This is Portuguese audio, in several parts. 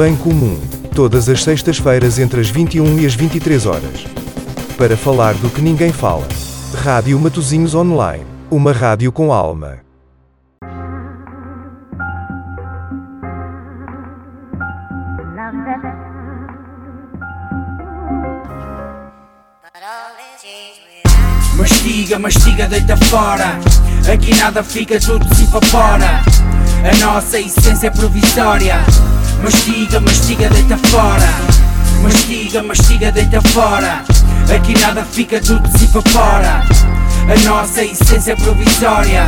Bem Comum, todas as sextas-feiras entre as 21 e as 23 horas. Para falar do que ninguém fala. Rádio Matozinhos Online, uma rádio com alma. Mastiga, mastiga, deita fora. Aqui nada fica, tudo se evapora. A nossa essência é provisória. Mastiga, mastiga, deita fora. Mastiga, mastiga, deita fora. Aqui nada fica, tudo se evapora. A nossa essência provisória.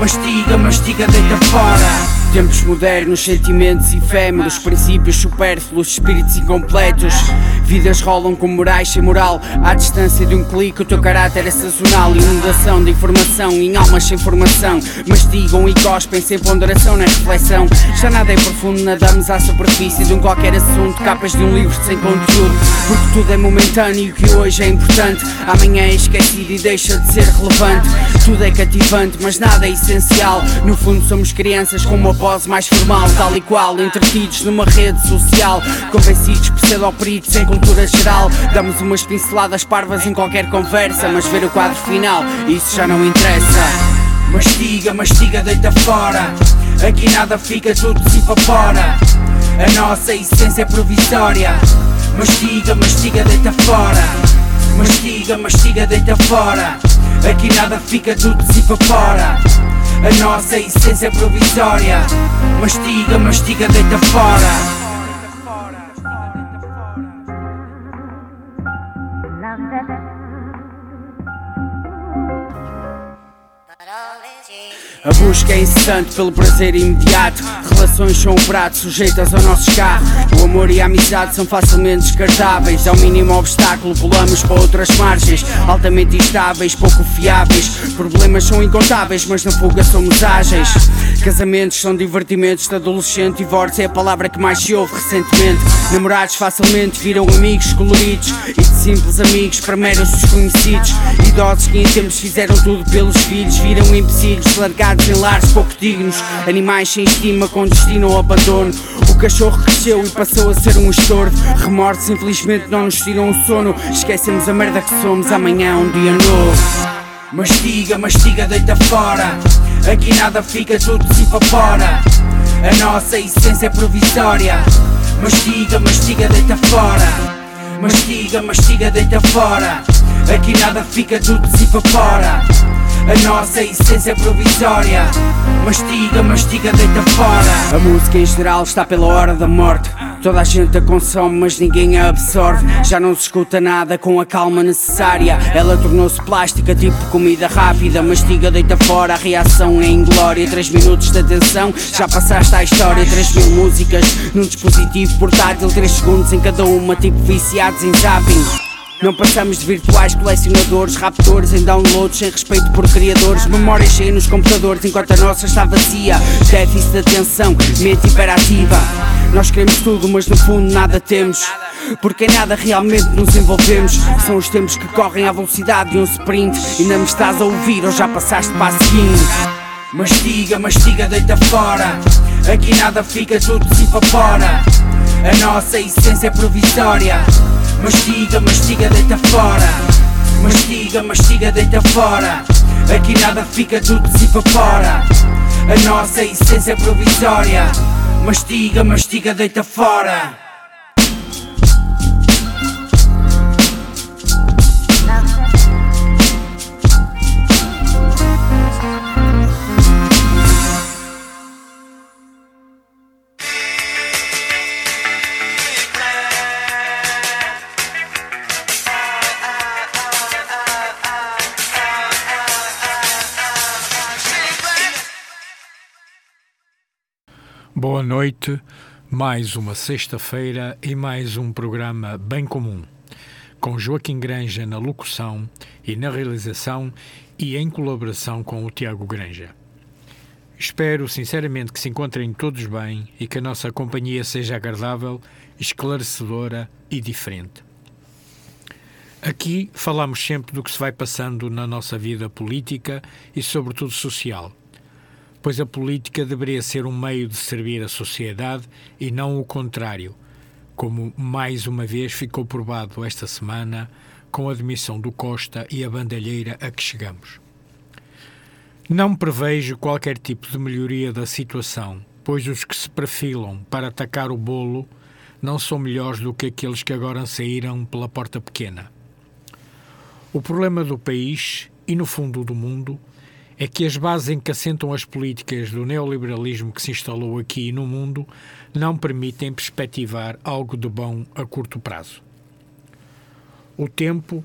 Mastiga, mastiga, deita fora. Tempos modernos, sentimentos efêmeros, princípios supérfluos, espíritos incompletos. Vidas rolam com morais sem moral. À distância de um clique, o teu caráter é sazonal. Inundação de informação em almas sem formação. Mastigam e cospem sem ponderação na reflexão. Já nada é profundo, nadamos à superfície de um qualquer assunto. Capas de um livro sem conteúdo. Porque tudo é momentâneo e o que hoje é importante. Amanhã é esquecido e deixa de ser relevante. Tudo é cativante, mas nada é essencial. No fundo, somos crianças com uma voz mais formal, tal e qual, entretidos numa rede social, convencidos pseudo-peritos sem cultura geral. Damos umas pinceladas parvas em qualquer conversa, mas ver o quadro final, isso já não interessa. Mastiga, mastiga, deita fora. Aqui nada fica, tudo se evapora. A nossa essência é provisória. Mastiga, mastiga, deita fora. Mastiga, mastiga, deita fora. Aqui nada fica, tudo se evapora. A nossa essência provisória. Mastiga, mastiga, deita fora. A busca é incessante pelo prazer imediato. Relações são um prato sujeitas ao nosso carro. O amor e a amizade são facilmente descartáveis. Ao mínimo obstáculo, pulamos para outras margens. Altamente instáveis, pouco fiáveis. Problemas são incontáveis, mas na fuga somos ágeis. Casamentos são divertimentos de adolescente. Divórcio é a palavra que mais se ouve recentemente. Namorados facilmente viram amigos coloridos. E simples amigos para meros desconhecidos. Idosos que em tempos fizeram tudo pelos filhos. Viram empecilhos largados em lares pouco dignos. Animais sem estima com destino ao abandono. O cachorro cresceu e passou a ser um estorvo. Remorsos infelizmente não nos tiram o sono. Esquecemos a merda que somos. Amanhã é um dia novo. Mastiga, mastiga, deita fora. Aqui nada fica, tudo se evapora. A nossa essência é provisória. Mastiga, mastiga, deita fora. Mastiga, mastiga, deita fora. Aqui nada fica, tudo se evapora. A nossa essência é provisória. Mastiga, mastiga, deita fora. A música em geral está pela hora da morte. Toda a gente a consome, mas ninguém a absorve. Já não se escuta nada com a calma necessária. Ela tornou-se plástica, tipo comida rápida. Mastiga, deita fora, a reação é inglória. Três minutos de atenção, já passaste à história. Três mil músicas num dispositivo portátil. Três segundos em cada uma, tipo viciados em zapping. Não passamos de virtuais colecionadores, raptores em downloads sem respeito por criadores, memórias cheias nos computadores enquanto a nossa está vazia. Déficit de atenção, mente hiperativa. Nós queremos tudo, mas no fundo nada temos. Porque em nada realmente nos envolvemos. São os tempos que correm à velocidade de um sprint. Ainda me estás a ouvir ou já passaste para a seguinte? Mastiga, mastiga, deita fora. Aqui nada fica, tudo se evapora. A nossa essência é provisória. Mastiga, mastiga, deita fora. Mastiga, mastiga, deita fora. Aqui nada fica, tudo se evapora. A nossa essência é provisória. Mastiga, mastiga, deita fora. Noite, mais uma sexta-feira e mais um programa bem comum, com Joaquim Granja na locução e na realização e em colaboração com o Tiago Granja. Espero sinceramente que se encontrem todos bem e que a nossa companhia seja agradável, esclarecedora e diferente. Aqui falamos sempre do que se vai passando na nossa vida política e, sobretudo, social pois a política deveria ser um meio de servir a sociedade e não o contrário, como mais uma vez ficou provado esta semana com a admissão do Costa e a bandalheira a que chegamos. Não prevejo qualquer tipo de melhoria da situação, pois os que se perfilam para atacar o bolo não são melhores do que aqueles que agora saíram pela porta pequena. O problema do país e, no fundo, do mundo é que as bases em que assentam as políticas do neoliberalismo que se instalou aqui e no mundo não permitem perspectivar algo de bom a curto prazo. O tempo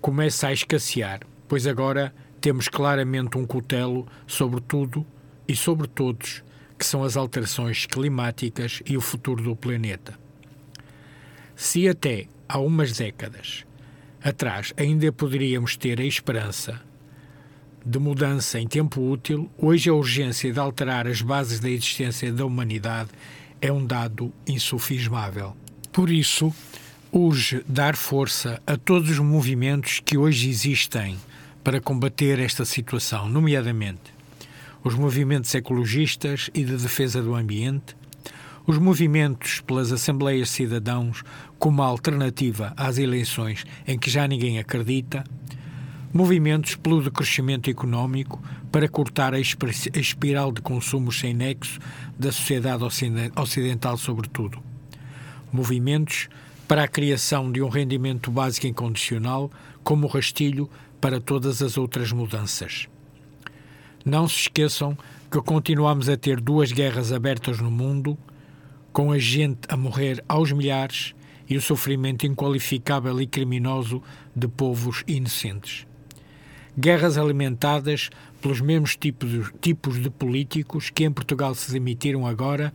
começa a escassear, pois agora temos claramente um cutelo sobre tudo e sobre todos, que são as alterações climáticas e o futuro do planeta. Se até há umas décadas atrás ainda poderíamos ter a esperança de mudança em tempo útil, hoje a urgência de alterar as bases da existência da humanidade é um dado insufismável. Por isso, urge dar força a todos os movimentos que hoje existem para combater esta situação, nomeadamente os movimentos ecologistas e de defesa do ambiente, os movimentos pelas Assembleias Cidadãos como alternativa às eleições em que já ninguém acredita, movimentos pelo decrescimento económico para cortar a espiral de consumos sem nexo da sociedade ocidental, sobretudo, movimentos para a criação de um rendimento básico incondicional como rastilho para todas as outras mudanças. Não se esqueçam que continuamos a ter duas guerras abertas no mundo, com a gente a morrer aos milhares e o sofrimento inqualificável e criminoso de povos inocentes. Guerras alimentadas pelos mesmos tipos, tipos de políticos que em Portugal se demitiram agora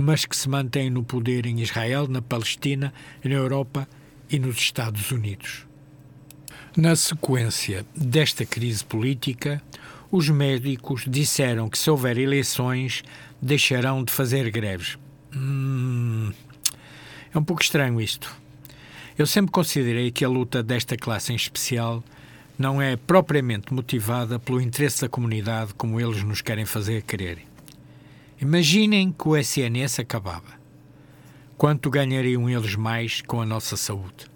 mas que se mantém no poder em Israel, na Palestina, na Europa e nos Estados Unidos. Na sequência desta crise política, os médicos disseram que se houver eleições deixarão de fazer greves. Hum, é um pouco estranho isto. Eu sempre considerei que a luta desta classe em especial não é propriamente motivada pelo interesse da comunidade como eles nos querem fazer querer. Imaginem que o SNS acabava. Quanto ganhariam eles mais com a nossa saúde?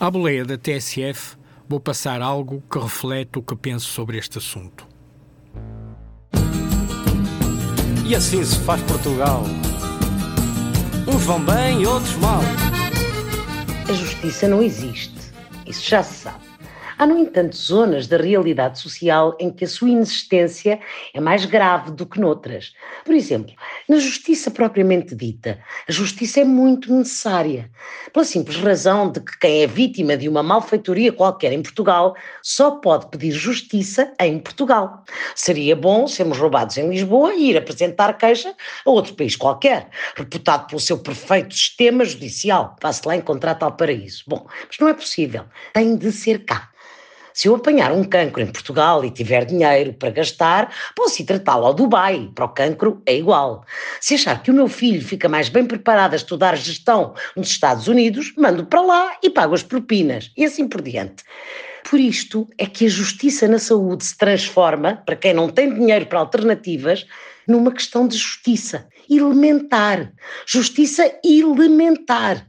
À boleia da TSF, vou passar algo que reflete o que penso sobre este assunto. E assim se faz Portugal. Uns vão bem e outros mal. A justiça não existe. Isso já se sabe. Há, no entanto, zonas da realidade social em que a sua inexistência é mais grave do que noutras. Por exemplo, na justiça propriamente dita, a justiça é muito necessária, pela simples razão de que quem é vítima de uma malfeitoria qualquer em Portugal só pode pedir justiça em Portugal. Seria bom sermos roubados em Lisboa e ir apresentar queixa a outro país qualquer, reputado pelo seu perfeito sistema judicial. Vá-se lá encontrar tal paraíso. Bom, mas não é possível. Tem de ser cá. Se eu apanhar um cancro em Portugal e tiver dinheiro para gastar, posso ir tratá-lo ao Dubai. Para o cancro é igual. Se achar que o meu filho fica mais bem preparado a estudar gestão nos Estados Unidos, mando para lá e pago as propinas. E assim por diante. Por isto é que a justiça na saúde se transforma, para quem não tem dinheiro para alternativas, numa questão de justiça elementar. Justiça elementar.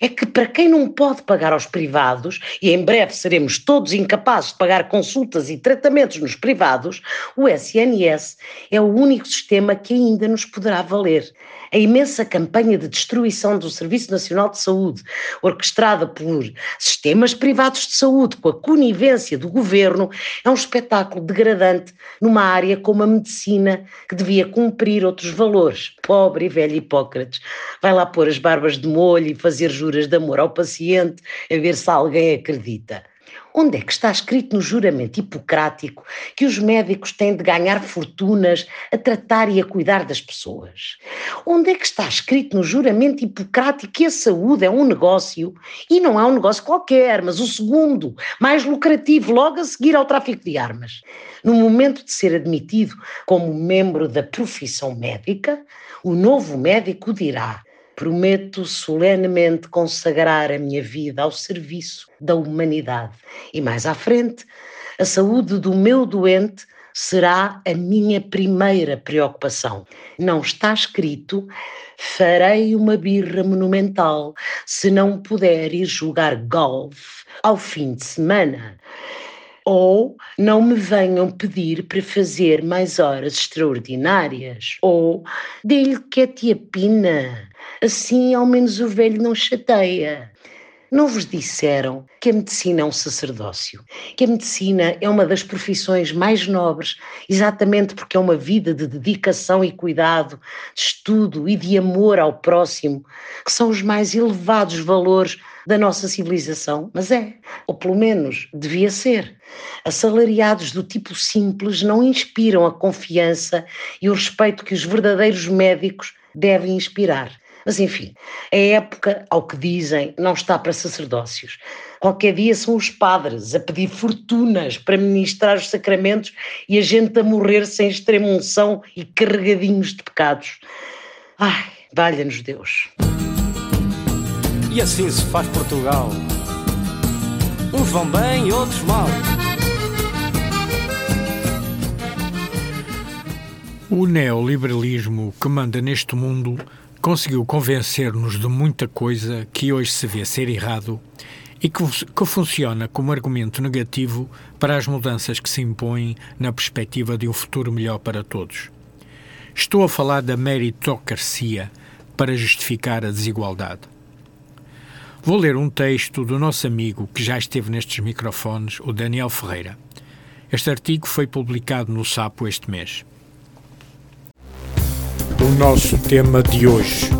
É que para quem não pode pagar aos privados, e em breve seremos todos incapazes de pagar consultas e tratamentos nos privados, o SNS é o único sistema que ainda nos poderá valer. A imensa campanha de destruição do Serviço Nacional de Saúde, orquestrada por sistemas privados de saúde com a conivência do governo, é um espetáculo degradante numa área como a medicina, que devia cumprir outros valores pobre e velho Hipócrates. Vai lá pôr as barbas de molho e fazer juras de amor ao paciente, a ver se alguém acredita. Onde é que está escrito no juramento hipocrático que os médicos têm de ganhar fortunas a tratar e a cuidar das pessoas? Onde é que está escrito no juramento hipocrático que a saúde é um negócio e não é um negócio qualquer, mas o segundo, mais lucrativo, logo a seguir ao tráfico de armas? No momento de ser admitido como membro da profissão médica, o novo médico dirá: Prometo solenemente consagrar a minha vida ao serviço da humanidade. E mais à frente, a saúde do meu doente será a minha primeira preocupação. Não está escrito farei uma birra monumental se não puder ir jogar golfe ao fim de semana. Ou não me venham pedir para fazer mais horas extraordinárias. Ou dê-lhe que é tia Pina. Assim ao menos o velho não chateia. Não vos disseram que a medicina é um sacerdócio, que a medicina é uma das profissões mais nobres, exatamente porque é uma vida de dedicação e cuidado, de estudo e de amor ao próximo, que são os mais elevados valores da nossa civilização, mas é, ou pelo menos devia ser. Assalariados do tipo simples não inspiram a confiança e o respeito que os verdadeiros médicos devem inspirar. Mas enfim, a época, ao que dizem, não está para sacerdócios. Qualquer dia são os padres a pedir fortunas para ministrar os sacramentos e a gente a morrer sem extrema unção e carregadinhos de pecados. Ai, valha-nos Deus. E assim se faz Portugal. Uns vão bem, outros mal. O neoliberalismo que manda neste mundo conseguiu convencer-nos de muita coisa que hoje se vê ser errado e que, que, funciona como argumento negativo para as mudanças que se impõem na perspectiva de um futuro melhor para todos. Estou a falar da meritocracia para justificar a desigualdade. Vou ler um texto do nosso amigo que já esteve nestes microfones, o Daniel Ferreira. Este artigo foi publicado no Sapo este mês o nosso tema de hoje.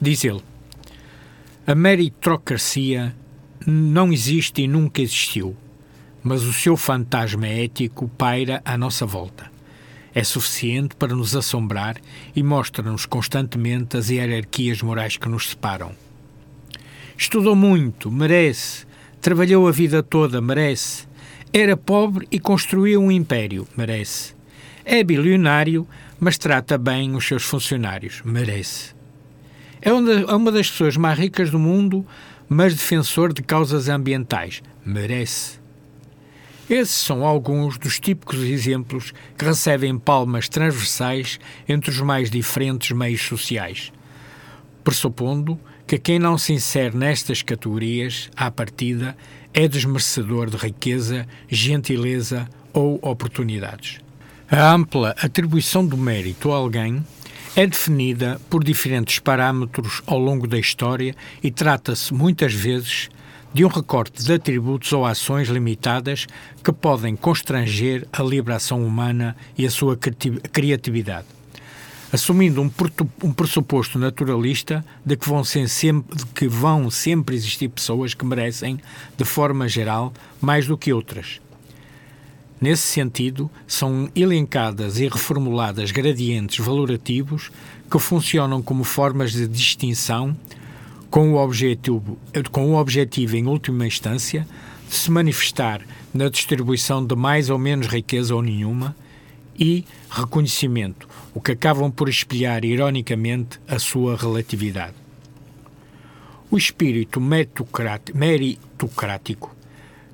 Diz ele: A meritocracia não existe e nunca existiu, mas o seu fantasma ético paira à nossa volta. É suficiente para nos assombrar e mostra-nos constantemente as hierarquias morais que nos separam. Estudou muito, merece, Trabalhou a vida toda, merece. Era pobre e construiu um império, merece. É bilionário, mas trata bem os seus funcionários, merece. É uma das pessoas mais ricas do mundo, mas defensor de causas ambientais, merece. Esses são alguns dos típicos exemplos que recebem palmas transversais entre os mais diferentes meios sociais, pressupondo que quem não se insere nestas categorias, à partida, é desmerecedor de riqueza, gentileza ou oportunidades. A ampla atribuição do mérito a alguém é definida por diferentes parâmetros ao longo da história e trata-se, muitas vezes, de um recorte de atributos ou ações limitadas que podem constranger a liberação humana e a sua criatividade assumindo um, um pressuposto naturalista de que vão, sempre, de que vão sempre existir pessoas que merecem, de forma geral, mais do que outras. Nesse sentido, são elencadas e reformuladas gradientes valorativos que funcionam como formas de distinção com o objetivo, com o objetivo em última instância, de se manifestar na distribuição de mais ou menos riqueza ou nenhuma e reconhecimento, o que acabam por espelhar ironicamente a sua relatividade. O espírito meritocrático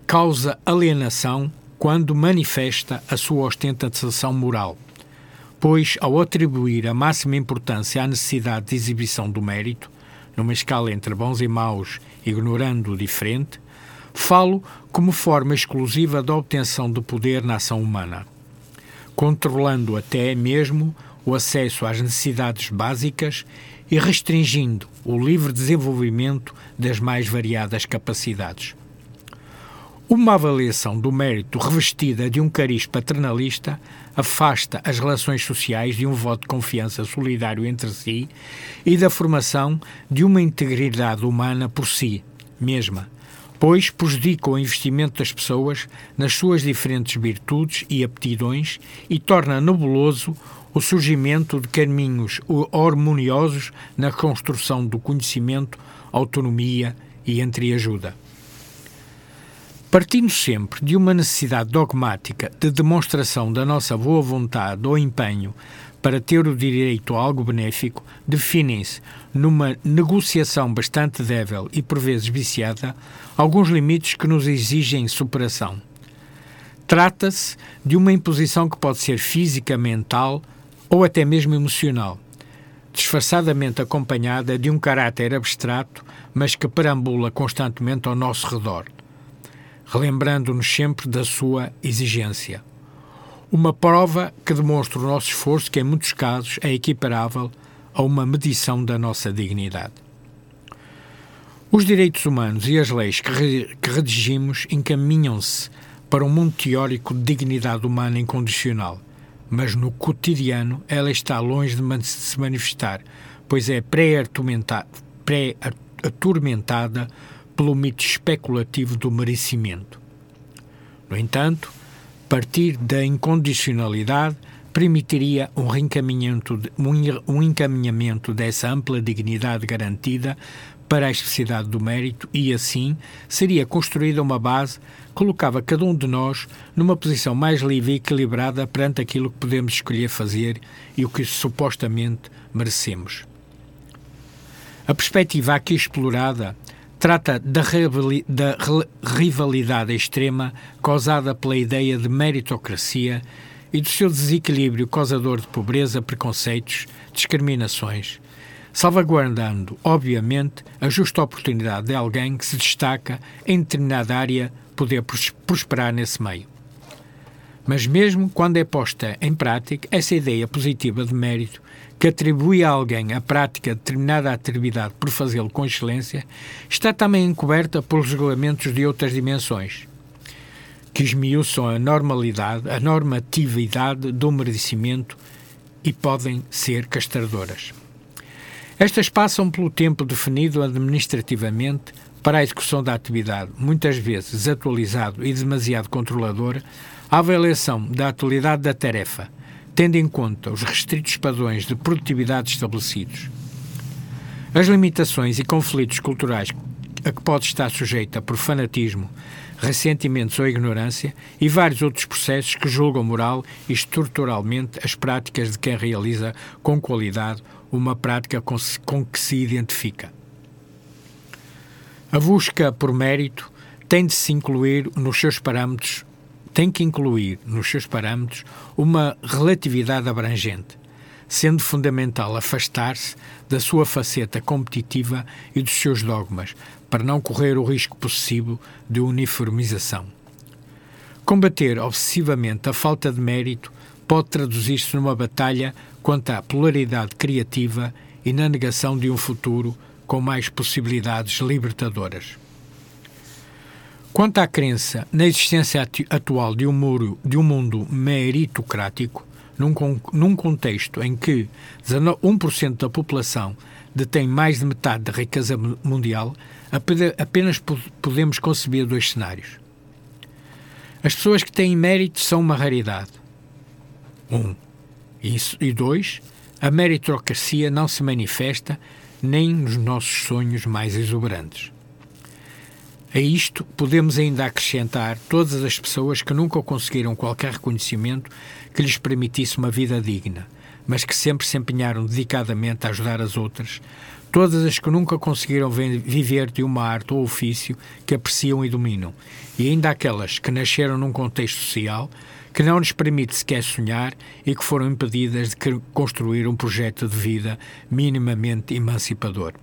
causa alienação quando manifesta a sua ostentação moral, pois, ao atribuir a máxima importância à necessidade de exibição do mérito, numa escala entre bons e maus, ignorando o diferente, falo como forma exclusiva da obtenção de poder na ação humana controlando até mesmo o acesso às necessidades básicas e restringindo o livre desenvolvimento das mais variadas capacidades. Uma avaliação do mérito revestida de um cariz paternalista afasta as relações sociais de um voto de confiança solidário entre si e da formação de uma integridade humana por si mesma, pois prejudica o investimento das pessoas nas suas diferentes virtudes e aptidões e torna nebuloso o surgimento de caminhos harmoniosos na construção do conhecimento, autonomia e entreajuda. Partindo sempre de uma necessidade dogmática de demonstração da nossa boa vontade ou empenho para ter o direito a algo benéfico, definem-se, numa negociação bastante débil e por vezes viciada, alguns limites que nos exigem superação. Trata-se de uma imposição que pode ser física, mental ou até mesmo emocional, disfarçadamente acompanhada de um caráter abstrato, mas que perambula constantemente ao nosso redor, relembrando-nos sempre da sua exigência. Uma prova que demonstra o nosso esforço, que em muitos casos é equiparável a uma medição da nossa dignidade. Os direitos humanos e as leis que, que redigimos encaminham-se para um mundo teórico de dignidade humana incondicional, mas no cotidiano ela está longe de se manifestar, pois é pré-atormentada pré pelo mito especulativo do merecimento. No entanto, partir da incondicionalidade permitiria um um encaminhamento dessa ampla dignidade garantida para a especificidade do mérito e, assim, seria construída uma base que colocava cada um de nós numa posição mais livre e equilibrada perante aquilo que podemos escolher fazer e o que supostamente merecemos. A perspectiva aqui explorada Trata da, da rivalidade extrema causada pela ideia de meritocracia e do seu desequilíbrio causador de pobreza, preconceitos, discriminações, salvaguardando, obviamente, a justa oportunidade de alguém que se destaca em determinada área poder prosperar nesse meio. Mas mesmo quando é posta em prática, essa ideia positiva de mérito que atribui a alguém a prática de determinada atividade por fazê-lo com excelência, está também encoberta pelos regulamentos de outras dimensões, que esmiuçam a normalidade, a normatividade do merecimento e podem ser castradoras. Estas passam pelo tempo definido administrativamente para a execução da atividade, muitas vezes desatualizado e demasiado controlador, a avaliação da atualidade da tarefa, tendo em conta os restritos padrões de produtividade estabelecidos. As limitações e conflitos culturais a que pode estar sujeita por fanatismo, ressentimentos ou ignorância e vários outros processos que julgam moral e estruturalmente as práticas de quem realiza com qualidade uma prática com, com que se identifica. A busca por mérito tem de se incluir nos seus parâmetros tem que incluir nos seus parâmetros uma relatividade abrangente, sendo fundamental afastar-se da sua faceta competitiva e dos seus dogmas, para não correr o risco possível de uniformização. Combater obsessivamente a falta de mérito pode traduzir-se numa batalha contra a polaridade criativa e na negação de um futuro com mais possibilidades libertadoras. Quanto à crença na existência atual de um, muro, de um mundo meritocrático, num, num contexto em que 1% da população detém mais de metade da riqueza mundial, apenas podemos conceber dois cenários. As pessoas que têm mérito são uma raridade. Um. E dois, a meritocracia não se manifesta nem nos nossos sonhos mais exuberantes. A isto podemos ainda acrescentar todas as pessoas que nunca conseguiram qualquer reconhecimento que lhes permitisse uma vida digna, mas que sempre se empenharam dedicadamente a ajudar as outras, todas as que nunca conseguiram viver de uma arte ou ofício que apreciam e dominam, e ainda aquelas que nasceram num contexto social que não lhes permite sequer sonhar e que foram impedidas de construir um projeto de vida minimamente emancipador.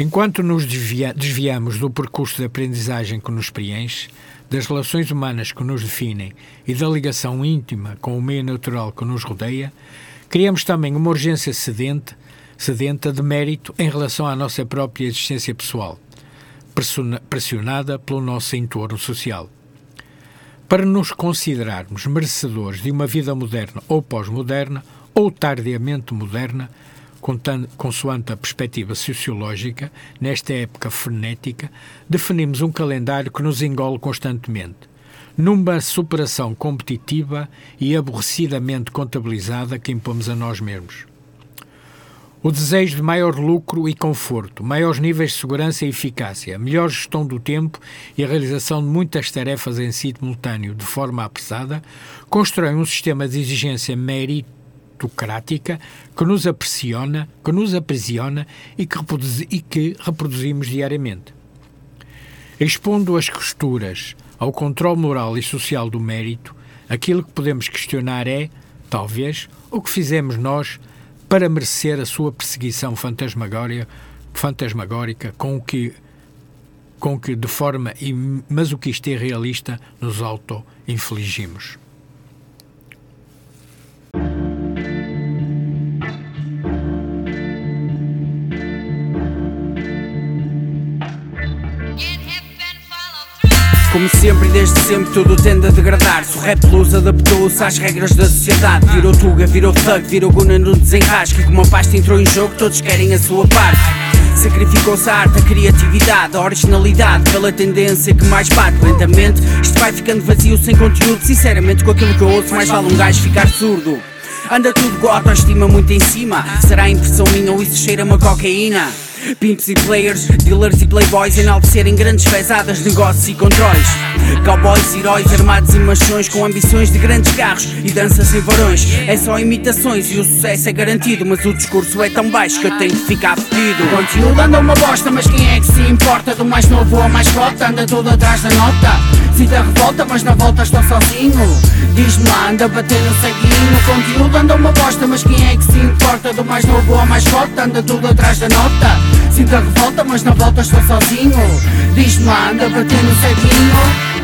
Enquanto nos desvia desviamos do percurso de aprendizagem que nos preenche, das relações humanas que nos definem e da ligação íntima com o meio natural que nos rodeia, criamos também uma urgência sedente, sedenta de mérito em relação à nossa própria existência pessoal, pressionada pelo nosso entorno social. Para nos considerarmos merecedores de uma vida moderna ou pós-moderna, ou tardiamente moderna, consoante a perspectiva sociológica, nesta época frenética, definimos um calendário que nos engole constantemente, numa superação competitiva e aborrecidamente contabilizada que impomos a nós mesmos. O desejo de maior lucro e conforto, maiores níveis de segurança e eficácia, melhor gestão do tempo e a realização de muitas tarefas em simultâneo de forma apressada, constroem um sistema de exigência mérito autocrática que nos aprisiona, que nos aprisiona e que, reproduz, e que reproduzimos diariamente. Expondo as costuras ao controle moral e social do mérito, aquilo que podemos questionar é, talvez, o que fizemos nós para merecer a sua perseguição fantasmagórica, fantasmagórica com o que com que de forma masoquista e realista nos auto-infligimos. Como sempre e desde sempre tudo tende a degradar-se O rap blues adaptou-se às regras da sociedade. Virou tuga, virou thug, virou guna no desenrasque como a pasta entrou em jogo todos querem a sua parte. Sacrificou-se a arte, a criatividade, a originalidade Pela tendência que mais bate lentamente. Isto vai ficando vazio, sem conteúdo. Sinceramente com aquilo que eu ouço mais vale um gajo ficar surdo. Anda tudo com a autoestima muito em cima. Será impressão minha ou isso cheira-me a cocaína? Pimps e players, dealers e playboys enaltecerem grandes pesadas, negócios e controles. Cowboys, heróis armados e machões com ambições de grandes carros e danças em varões. É só imitações e o sucesso é garantido, mas o discurso é tão baixo que eu tenho de ficar fedido. O conteúdo anda uma bosta, mas quem é que se importa? Do mais novo ao mais cota, anda todo atrás da nota. Sinta revolta, mas na volta estou sozinho. Diz-me lá, anda bater no ceguinho. O conteúdo anda uma bosta, mas quem é que se importa? Do mais novo ao mais cota, anda tudo atrás da nota. Sinto a revolta, mas na volta estou sozinho Diz-me lá, anda bater no ceguinho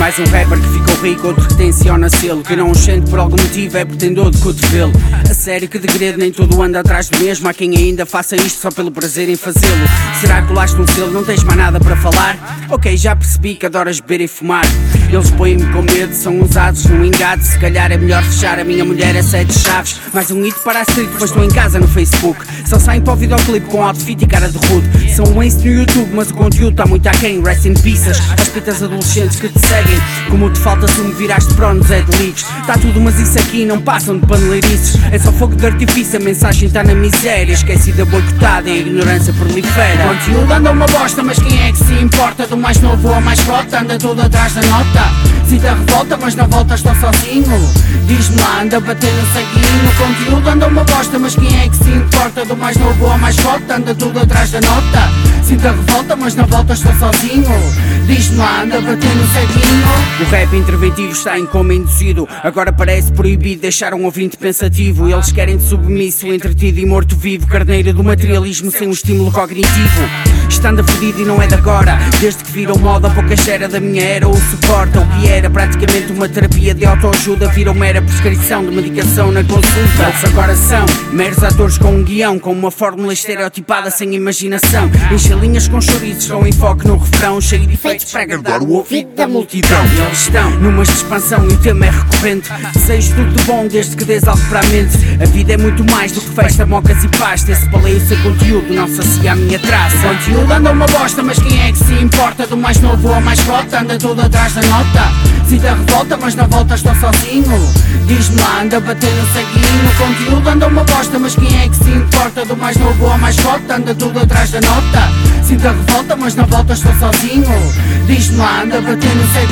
Mais um rapper que ficou rico, outro que tenciona selo. Que não o sente por algum motivo, é porque tem dor de cotovelo. A sério que degredo, nem tudo anda atrás do mesmo. Há quem ainda faça isto só pelo prazer em fazê-lo. Será que colaste um selo, não tens mais nada para falar? Ok, já percebi que adoras beber e fumar. Eles põem-me com medo, são usados num engado Se calhar é melhor fechar, a minha mulher é sete chaves. Mais um hito para a street, depois estou em casa no Facebook. Só saem para o videoclipe com outfit e cara de rude. São um ace no YouTube, mas o conteúdo está muito aquém. Rest in pieces, as pitas adolescentes que te seguem como te falta se me viraste pronos é de Tá tudo mas isso aqui não passam de paneleirices. É só fogo de artifício, a mensagem está na miséria. Esquecida, boicotada e a ignorância prolifera Conteúdo anda uma bosta, mas quem é que se importa? Do mais novo ao mais cota, anda tudo atrás da nota. Sinta revolta, mas na volta estou sozinho. Diz-me lá, anda bater no ceguinho Conteúdo anda uma bosta, mas quem é que se importa? Do mais novo ao mais cota, anda tudo atrás da nota. Sinta revolta, mas na volta estou sozinho. Diz-me lá, anda bater no o rap interventivo está em coma induzido. Agora parece proibido deixar um ouvinte pensativo. Eles querem de submisso, entretido e morto-vivo. Carneiro do materialismo sem um estímulo cognitivo. Estando fodido e não é de agora. Desde que viram moda, pouca cheira da minha era ou suporta. O que era praticamente uma terapia de autoajuda virou mera prescrição de medicação na consulta. Eles agora são meros atores com um guião, com uma fórmula estereotipada sem imaginação. Enchem linhas com chouriços, com enfoque no refrão, cheio de efeitos para agradar o ouvido da multidão eles estão numa expansão e o tema é recorrente. Desejo tudo de bom desde que des algo para a mente. A vida é muito mais do que festa, mocas e pasta. Esse baleio sem conteúdo não sacia a minha traça. Conteúdo anda uma bosta, mas quem é que se importa? Do mais novo ao mais cota, anda tudo atrás da nota. Sinto a revolta, mas na volta estou sozinho. Diz-me lá, anda bater no ceguinho. Conteúdo anda uma bosta, mas quem é que se importa? Do mais novo ao mais cota, anda tudo atrás da nota. Sinto a revolta, mas na volta estou sozinho. Diz-me lá, anda bater no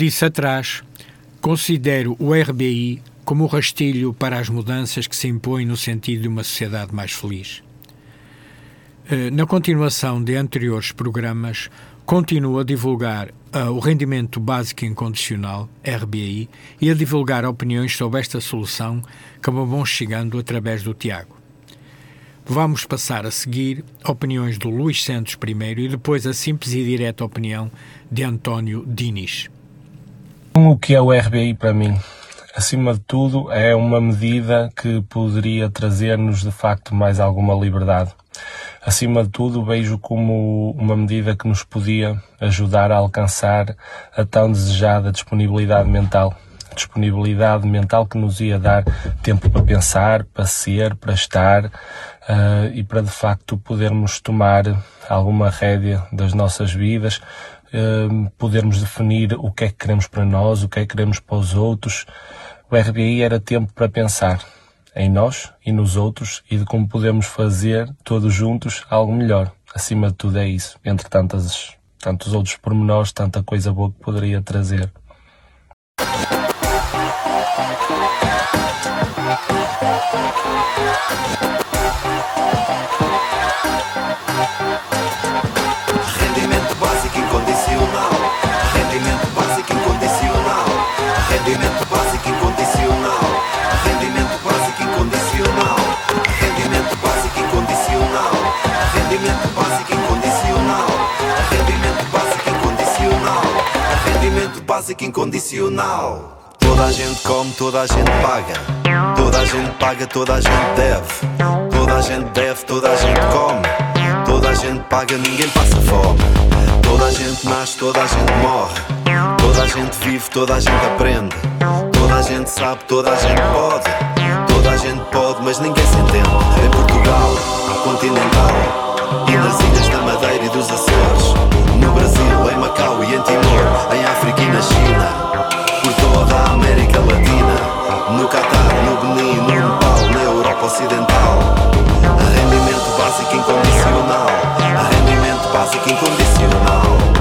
disse atrás, considero o RBI como o rastilho para as mudanças que se impõem no sentido de uma sociedade mais feliz. Eh, Na continuação de anteriores programas, continuo a divulgar ah, o rendimento básico incondicional, RBI, e a divulgar opiniões sobre esta solução que me vão chegando através do Tiago. Vamos passar a seguir opiniões do Luís Santos primeiro e depois a simples e direta opinião de António Diniz. O que é o RBI para mim? Acima de tudo, é uma medida que poderia trazer-nos de facto mais alguma liberdade. Acima de tudo, vejo como uma medida que nos podia ajudar a alcançar a tão desejada disponibilidade mental. Disponibilidade mental que nos ia dar tempo para pensar, para ser, para estar eh, e para de facto podermos tomar alguma rédea das nossas vidas, podermos definir o que é que queremos para nós, o que é que queremos para os outros. O RBI era tempo para pensar em nós e nos outros e de como podemos fazer todos juntos algo melhor. Acima de tudo é isso, entre tantas, tantos outros pormenores, tanta coisa boa que poderia trazer. Rendimento básico incondicional. Rendimento básico incondicional. Rendimento básico incondicional. Rendimento básico incondicional. Rendimento básico incondicional. Rendimento básico incondicional. Rendimento básico incondicional. Rendimento básico incondicional. Toda a gente come, toda a gente paga. Toda a gente paga, toda a gente deve. Toda a gente deve, toda a gente come. Toda a gente paga, ninguém passa fome. Toda a gente nasce, toda a gente morre. Toda a gente vive, toda a gente aprende. Toda a gente sabe, toda a gente pode. Toda a gente pode, mas ninguém se entende. Em Portugal, continental. E nas ilhas da Madeira e dos Açores. No Brasil, em Macau e em Timor. Em África e na China. Por toda a América Latina. No Catar, no Benin, no Nepal, na Europa Ocidental. Rendimento básico incondicional. Rendimento básico incondicional. Rendimento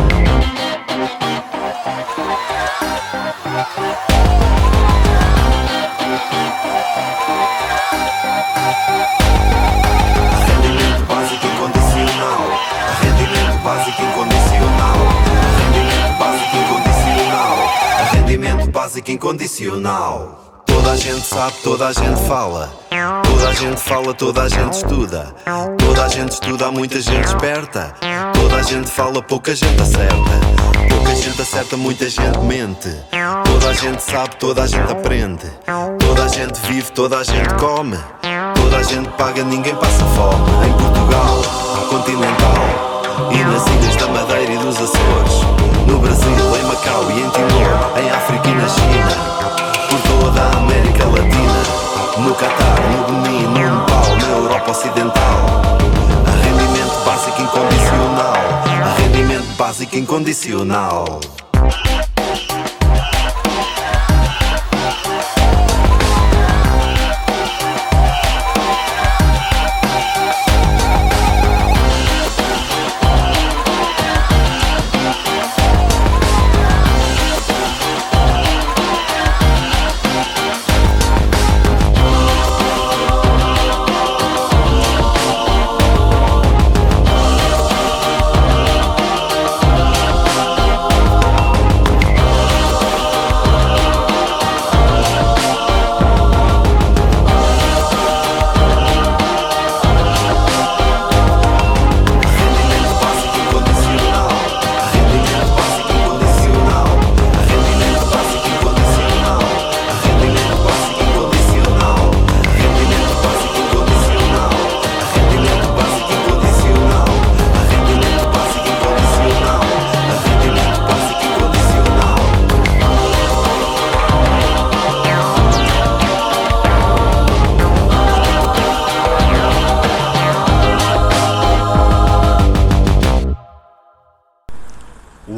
incondicional. Toda a gente sabe, toda a gente fala. Toda a gente fala, toda a gente estuda. Toda a gente estuda, há muita gente esperta. Toda a gente fala, pouca gente acerta. Pouca gente acerta, muita gente mente. Toda a gente sabe, toda a gente aprende. Toda a gente vive, toda a gente come. Toda a gente paga, ninguém passa fome. Em Portugal, continental. E nas ilhas da Madeira e dos Açores. No Brasil, em Macau e em Timor. Em África e na China. Por toda a América Latina. No Catar, no Benin, no Nepal, na Europa Ocidental. Rendimento básico incondicional. Rendimento básico incondicional.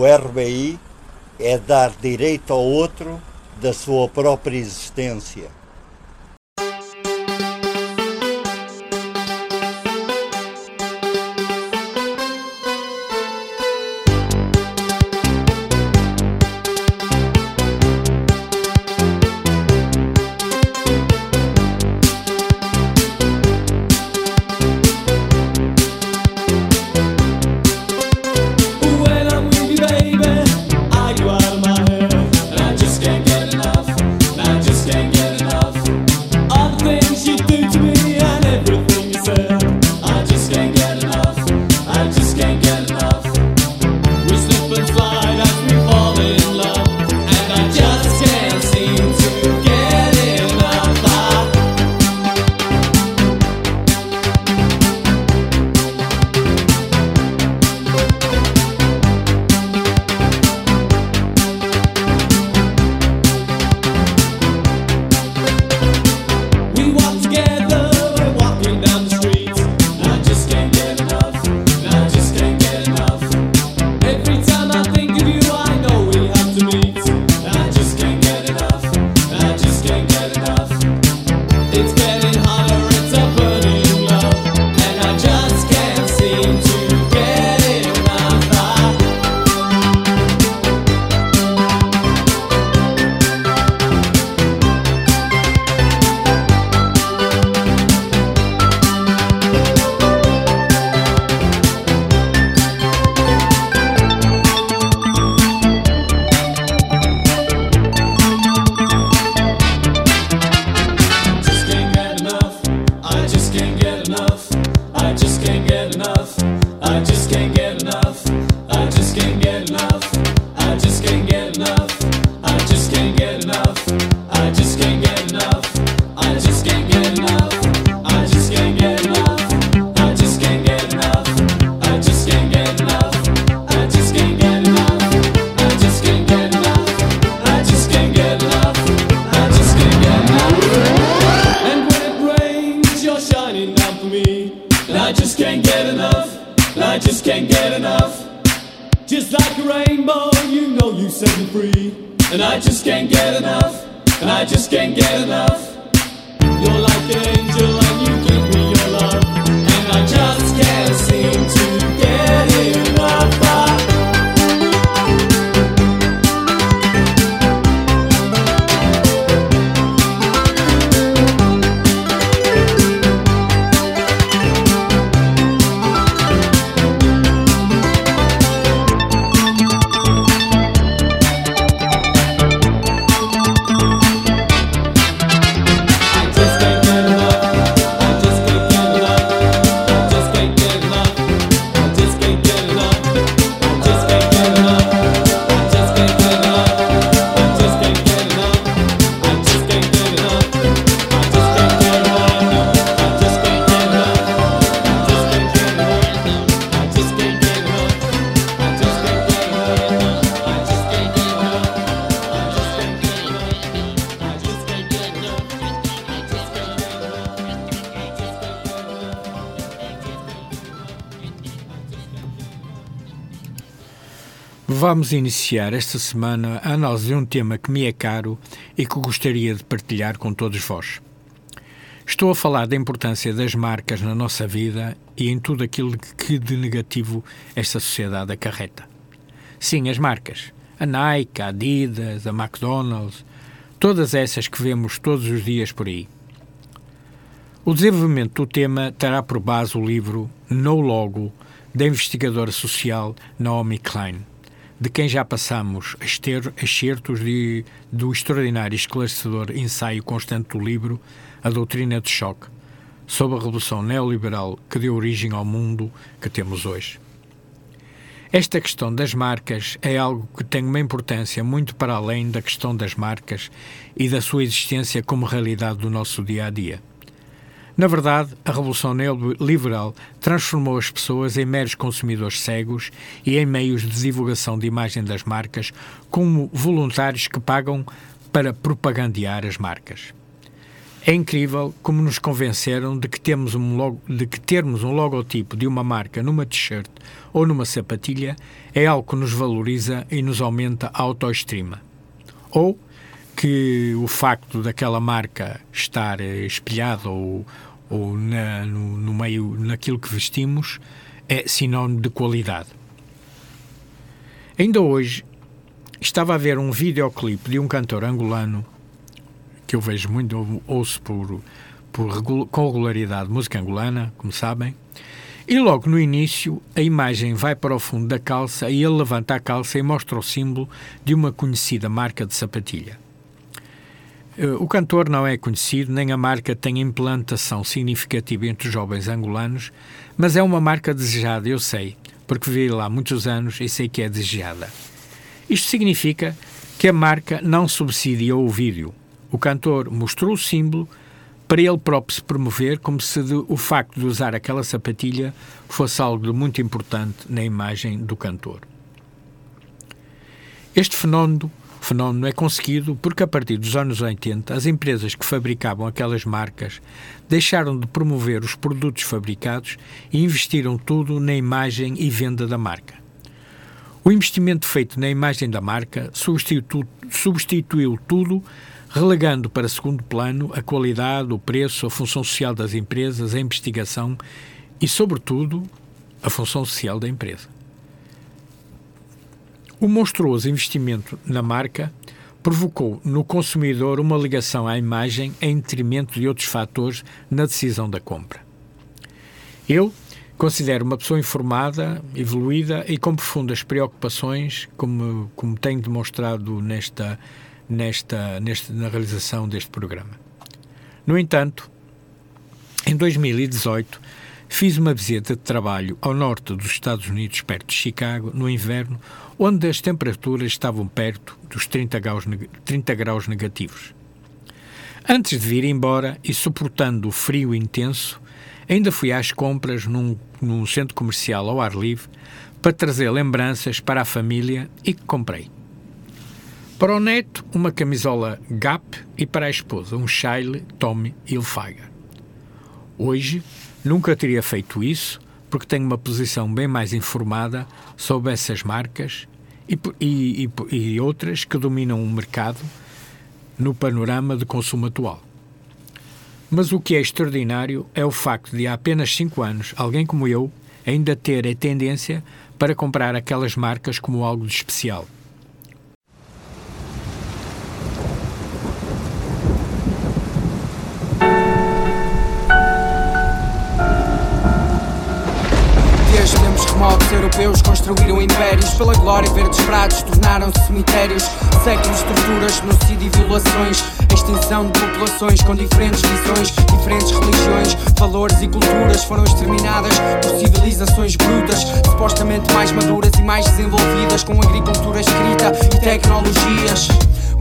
O RBI é dar direito ao outro da sua própria existência. Iniciar esta semana a análise de um tema que me é caro e que gostaria de partilhar com todos vós. Estou a falar da importância das marcas na nossa vida e em tudo aquilo que de negativo esta sociedade acarreta. Sim, as marcas. A Nike, a Adidas, a McDonald's, todas essas que vemos todos os dias por aí. O desenvolvimento do tema terá por base o livro No Logo, da investigadora social Naomi Klein, de quem já passamos excertos de, do extraordinário e esclarecedor ensaio constante do livro A Doutrina de Choque, sobre a revolução neoliberal que deu origem ao mundo que temos hoje. Esta questão das marcas é algo que tem uma importância muito para além da questão das marcas e da sua existência como realidade do nosso dia a dia. Na verdade, a revolução neoliberal transformou as pessoas em meros consumidores cegos e em meios de divulgação de imagem das marcas como voluntários que pagam para propagandear as marcas. É incrível como nos convenceram de que, temos um logo, de que termos um logotipo de uma marca numa t-shirt ou numa sapatilha é algo que nos valoriza e nos aumenta a autoestima. Ou que o facto daquela marca estar espelhada ou, ou na, no, no meio naquilo que vestimos é sinónimo de qualidade. Ainda hoje estava a ver um videoclipe de um cantor angolano que eu vejo muito, ouço por, por, com regularidade música angolana, como sabem, e logo no início a imagem vai para o fundo da calça e ele levanta a calça e mostra o símbolo de uma conhecida marca de sapatilha. O cantor não é conhecido, nem a marca tem implantação significativa entre os jovens angolanos, mas é uma marca desejada, eu sei, porque vivi lá muitos anos e sei que é desejada. Isto significa que a marca não subsidiou o vídeo. O cantor mostrou o símbolo para ele próprio se promover, como se de, o facto de usar aquela sapatilha fosse algo de muito importante na imagem do cantor. Este fenómeno fenómeno é conseguido porque, a partir dos anos 80, as empresas que fabricavam aquelas marcas deixaram de promover os produtos fabricados e investiram tudo na imagem e venda da marca. O investimento feito na imagem da marca substitu substituiu tudo, relegando para segundo plano a qualidade, o preço, a função social das empresas, a investigação e, sobretudo, a função social da empresa. O monstruoso investimento na marca provocou no consumidor uma ligação à imagem em detrimento de outros fatores na decisão da compra. Eu considero uma pessoa informada, evoluída e com profundas preocupações, como, como tenho demonstrado nesta, nesta, nesta, na realização deste programa. No entanto, em 2018, fiz uma visita de trabalho ao norte dos Estados Unidos, perto de Chicago, no inverno, onde as temperaturas estavam perto dos 30 graus, 30 graus negativos. Antes de vir embora e suportando o frio intenso, ainda fui às compras num, num centro comercial ao ar livre para trazer lembranças para a família e que comprei. Para o neto, uma camisola Gap e para a esposa, um Shile Tommy Hilfiger. Hoje, Nunca teria feito isso porque tenho uma posição bem mais informada sobre essas marcas e, e, e, outras que dominam o mercado no panorama de consumo atual. Mas o que é extraordinário é o facto de há apenas 5 anos alguém como eu ainda ter a tendência para comprar aquelas marcas como algo de especial. Remotos europeus construíram impérios Pela glória verdes prados tornaram-se cemitérios. Séculos torturas, genocídio e violações Extinção de populações com diferentes visões Diferentes religiões, valores e culturas Foram exterminadas por civilizações brutas Supostamente mais maduras e mais desenvolvidas Com agricultura escrita e tecnologias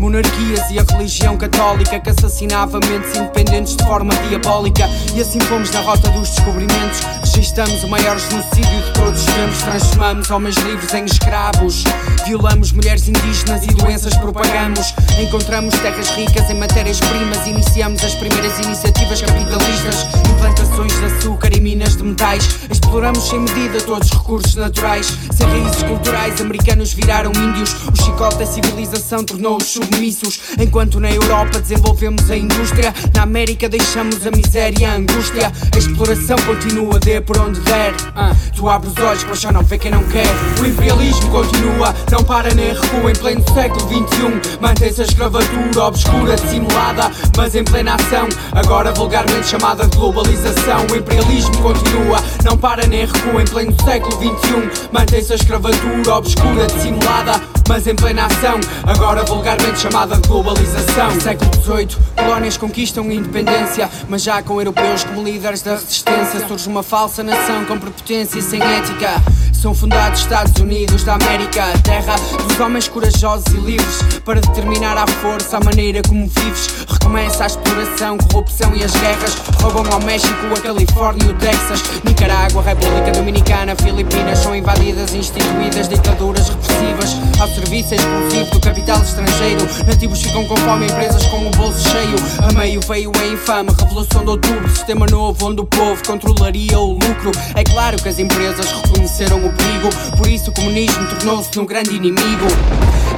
Monarquias e a religião católica que assassinava mentes independentes de forma diabólica. E assim fomos na rota dos descobrimentos. Registramos o maior genocídio de todos os tempos. Transformamos homens livres em escravos. Violamos mulheres indígenas e doenças propagamos. Encontramos terras ricas em matérias-primas. Iniciamos as primeiras iniciativas capitalistas. Implantações de açúcar e minas de metais. Exploramos sem medida todos os recursos naturais. Sem raízes culturais, americanos viraram índios. O chicote da civilização tornou-os submissos. Enquanto na Europa desenvolvemos a indústria, na América deixamos a miséria e a angústia. A exploração continua, dê por onde der. Ah, tu abres os olhos, mas já não vê quem não quer. O imperialismo continua, não para nem recua em pleno século XXI. Mantém-se a escravatura obscura, dissimulada, mas em plena ação. Agora vulgarmente chamada de globalização. O imperialismo continua, não para nem recua em pleno século XXI. Mantém-se a escravatura obscura, dissimulada, mas em plena ação. Agora vulgarmente chamada globalização. Século XVIII, colónias conquistam independência, mas já com europeus como líderes da resistência. Surge uma falsa nação com prepotência e sem ética. São fundados Estados Unidos da América, a terra dos homens corajosos e livres, para determinar à força a maneira como vives. Recomeça a exploração, corrupção e as guerras. Roubam ao México, a Califórnia e o Texas. Nicarágua, República Dominicana, Filipinas são invadidas instituídas ditaduras repressivas. Ao serviço exclusivo do capital estrangeiro, nativos ficam com fome, empresas com o bolso cheio. A meio veio a infame Revolução de Outubro, sistema novo onde o povo controlaria o lucro. É claro que as empresas reconheceram o perigo, por isso o comunismo tornou-se um grande inimigo.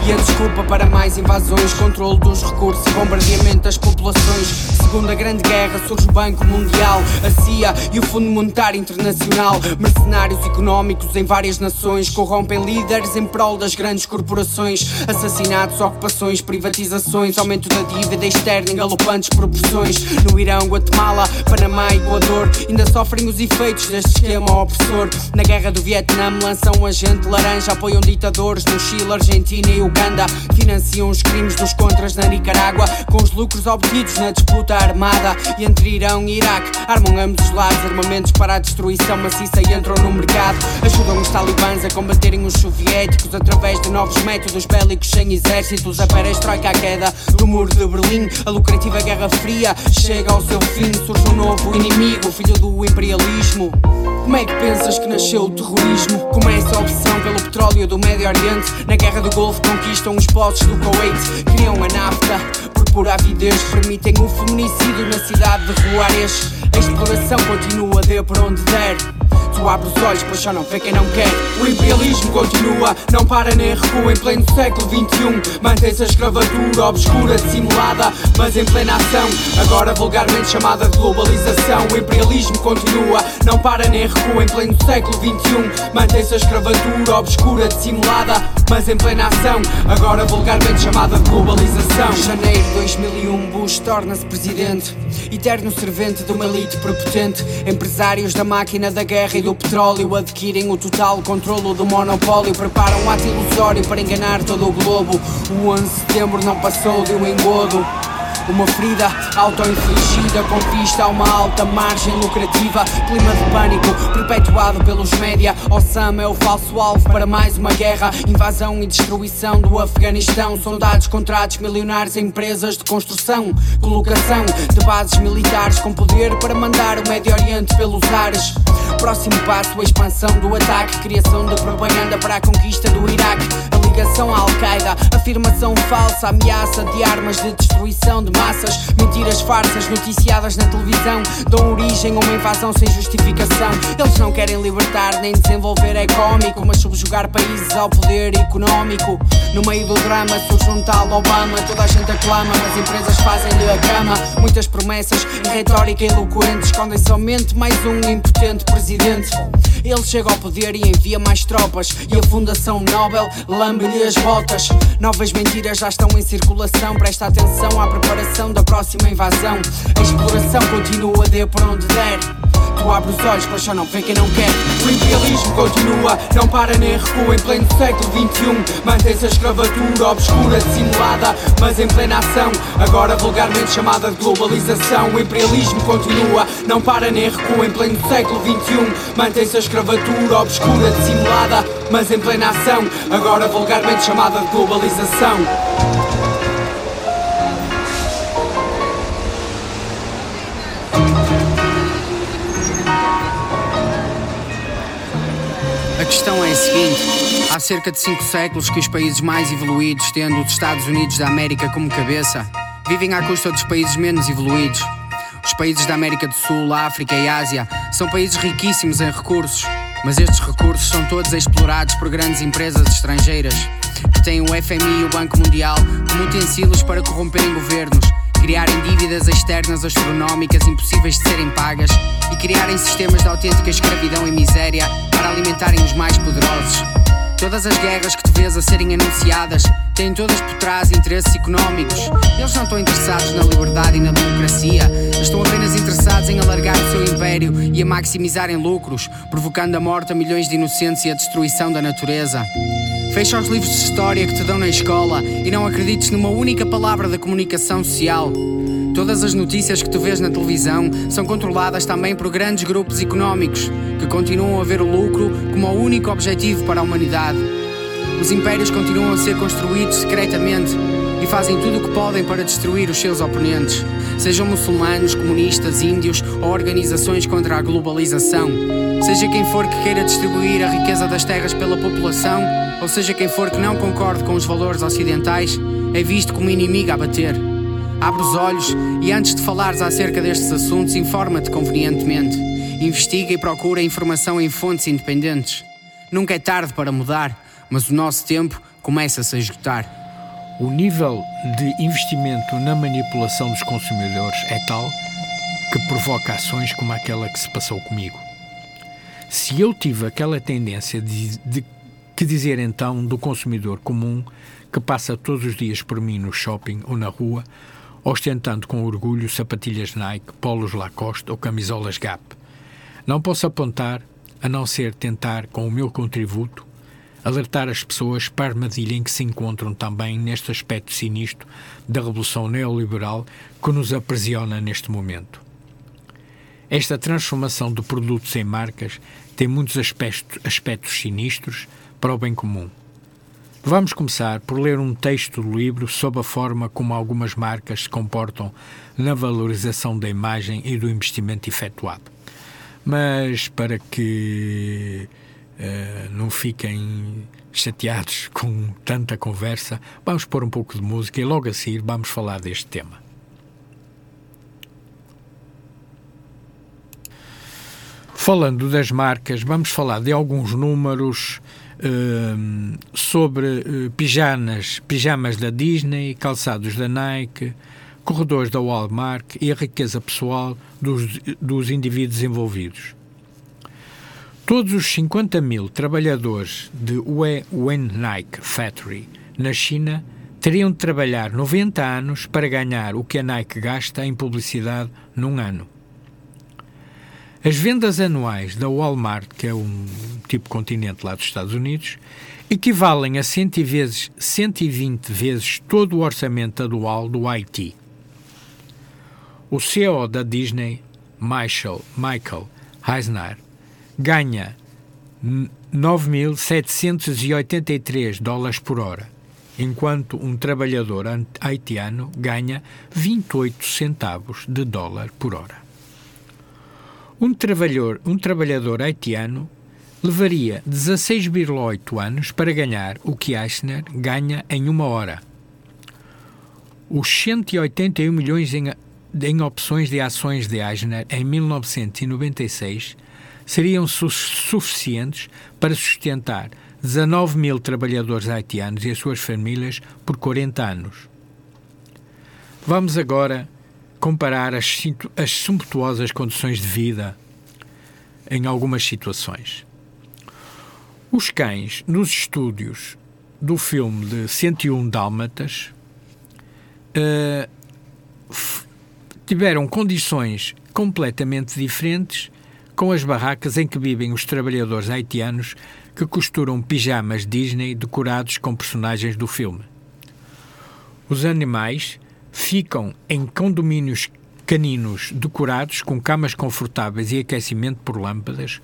E a desculpa para mais invasões, controle dos recursos e bombardeamento das populações. Segunda Grande Guerra surge o Banco Mundial, a CIA e o Fundo Monetário Internacional. Mercenários económicos em várias nações corrompem líderes em prol das grandes corporações. Assassinatos, ocupações, privatizações, aumento da dívida externa em galopantes proporções. No Irão, Guatemala, Panamá e Equador ainda sofrem os efeitos deste esquema opressor. Na Guerra do Vietnã lançam um agente laranja, apoiam ditadores no Chile, Argentina e Uganda. Financiam os crimes dos contras na Nicarágua com os lucros obtidos na disputa armada. E entre Irão e Iraque armam ambos os lados armamentos para a destruição maciça e entram no mercado. Ajudam os talibãs a combaterem os soviéticos através de novos métodos bélicos sem exércitos. A perestroika à queda do muro de Berlim. A lucrativa Guerra Fria chega ao seu fim. Surge um novo inimigo, filho do imperialismo. Como é que pensas que nasceu o terrorismo? Começa a obsessão pelo petróleo do Médio Oriente. Na Guerra do Golfo conquistam os postos do Kuwait. Criam a nafta. Por avidez permitem o feminicídio na cidade de Juarez. A exploração continua, dê por onde der. Tu abres os olhos, pois só não vê quem não quer. O imperialismo continua, não para nem recua em pleno século XXI. Mantém-se a escravatura obscura, dissimulada, mas em plena ação. Agora vulgarmente chamada de globalização. O imperialismo continua, não para nem recua em pleno século XXI. Mantém-se a escravatura obscura, dissimulada, mas em plena ação. Agora vulgarmente chamada globalização. Janeiro de 2001, Bush torna-se presidente. Eterno servente de uma elite prepotente. Empresários da máquina da guerra e do petróleo adquirem o total controlo do monopólio. Preparam um ato ilusório para enganar todo o globo. O 11 de setembro não passou de um engodo. Uma ferida auto-infligida com vista a uma alta margem lucrativa. Clima de pânico perpetuado pelos média. Osama é o falso alvo para mais uma guerra. Invasão e destruição do Afeganistão. São dados contratos milionários em empresas de construção. Colocação de bases militares com poder para mandar o Médio Oriente pelos ares. Próximo passo, a expansão do ataque. Criação de propaganda para a conquista do Iraque. A ligação à Al-Qaeda, afirmação falsa, ameaça de armas de destruição de de massas. Mentiras, farsas, noticiadas na televisão dão origem a uma invasão sem justificação. Eles não querem libertar nem desenvolver é cómico, mas subjugar países ao poder económico. No meio do drama surge um tal Obama, toda a gente aclama, mas empresas fazem-lhe a cama. Muitas promessas e retórica eloquente escondem somente mais um impotente presidente. Ele chega ao poder e envia mais tropas, e a Fundação Nobel lambe-lhe as botas. Novas mentiras já estão em circulação, presta atenção à preparação da próxima invasão. A exploração continua de por onde der. Tu abre os olhos, mas só não vê quem não quer. O imperialismo continua, não para nem recua em pleno século XXI. Mantém-se a escravatura obscura, dissimulada, mas em plena ação. Agora vulgarmente chamada de globalização. O imperialismo continua, não para nem recua em pleno século XXI. Mantém-se a escravatura obscura, dissimulada, mas em plena ação. Agora vulgarmente chamada de globalização. Questão é a seguinte: há cerca de cinco séculos que os países mais evoluídos, tendo os Estados Unidos da América como cabeça, vivem à custa dos países menos evoluídos. Os países da América do Sul, África e Ásia são países riquíssimos em recursos, mas estes recursos são todos explorados por grandes empresas estrangeiras. Que têm o FMI e o Banco Mundial como utensílios para corromperem governos criarem dívidas externas astronómicas impossíveis de serem pagas e criarem sistemas de autêntica escravidão e miséria para alimentarem os mais poderosos. Todas as guerras que te vês a serem anunciadas têm todas por trás interesses económicos. Eles não estão interessados na liberdade e na democracia, estão apenas interessados em alargar o seu império e a maximizarem lucros, provocando a morte a milhões de inocentes e a destruição da natureza. Fecha os livros de história que te dão na escola e não acredites numa única palavra da comunicação social. Todas as notícias que tu vês na televisão são controladas também por grandes grupos económicos que continuam a ver o lucro como o único objetivo para a humanidade. Os impérios continuam a ser construídos secretamente e fazem tudo o que podem para destruir os seus oponentes, sejam muçulmanos, comunistas, índios ou organizações contra a globalização. Seja quem for que queira distribuir a riqueza das terras pela população, ou seja quem for que não concorde com os valores ocidentais, é visto como inimigo a bater. Abre os olhos e antes de falares acerca destes assuntos, informa-te convenientemente. Investiga e procura informação em fontes independentes. Nunca é tarde para mudar, mas o nosso tempo começa-se a esgotar. O nível de investimento na manipulação dos consumidores é tal que provoca ações como aquela que se passou comigo. Se eu tive aquela tendência de, de que dizer então do consumidor comum que passa todos os dias por mim no shopping ou na rua, ostentando com orgulho sapatilhas Nike, polos Lacoste ou camisolas Gap? Não posso apontar, a não ser tentar, com o meu contributo, alertar as pessoas para a armadilha em que se encontram também neste aspecto sinistro da revolução neoliberal que nos aprisiona neste momento. Esta transformação de produtos em marcas tem muitos aspectos, aspectos sinistros para o bem comum. Vamos começar por ler um texto do livro sobre a forma como algumas marcas se comportam na valorização da imagem e do investimento efetuado. Mas para que uh, não fiquem chateados com tanta conversa, vamos pôr um pouco de música e logo a seguir vamos falar deste tema. Falando das marcas, vamos falar de alguns números uh, sobre uh, pijamas, pijamas da Disney, calçados da Nike, corredores da Walmart e a riqueza pessoal dos, dos indivíduos envolvidos. Todos os 50 mil trabalhadores de Wen Nike Factory na China teriam de trabalhar 90 anos para ganhar o que a Nike gasta em publicidade num ano. As vendas anuais da Walmart, que é um tipo continente lá dos Estados Unidos, equivalem a 100 vezes, 120 vezes todo o orçamento anual do IT. O CEO da Disney, Michael, Michael Eisner, ganha 9.783 dólares por hora, enquanto um trabalhador haitiano ganha 28 centavos de dólar por hora. Um trabalhador, um trabalhador haitiano levaria 16,8 anos para ganhar o que Eisner ganha em uma hora. Os 181 milhões em, em opções de ações de Eisner em 1996 seriam su suficientes para sustentar 19 mil trabalhadores haitianos e as suas famílias por 40 anos. Vamos agora comparar as, as sumptuosas condições de vida em algumas situações. Os cães, nos estúdios do filme de 101 Dálmatas, uh, tiveram condições completamente diferentes com as barracas em que vivem os trabalhadores haitianos que costuram pijamas Disney decorados com personagens do filme. Os animais ficam em condomínios caninos decorados com camas confortáveis e aquecimento por lâmpadas,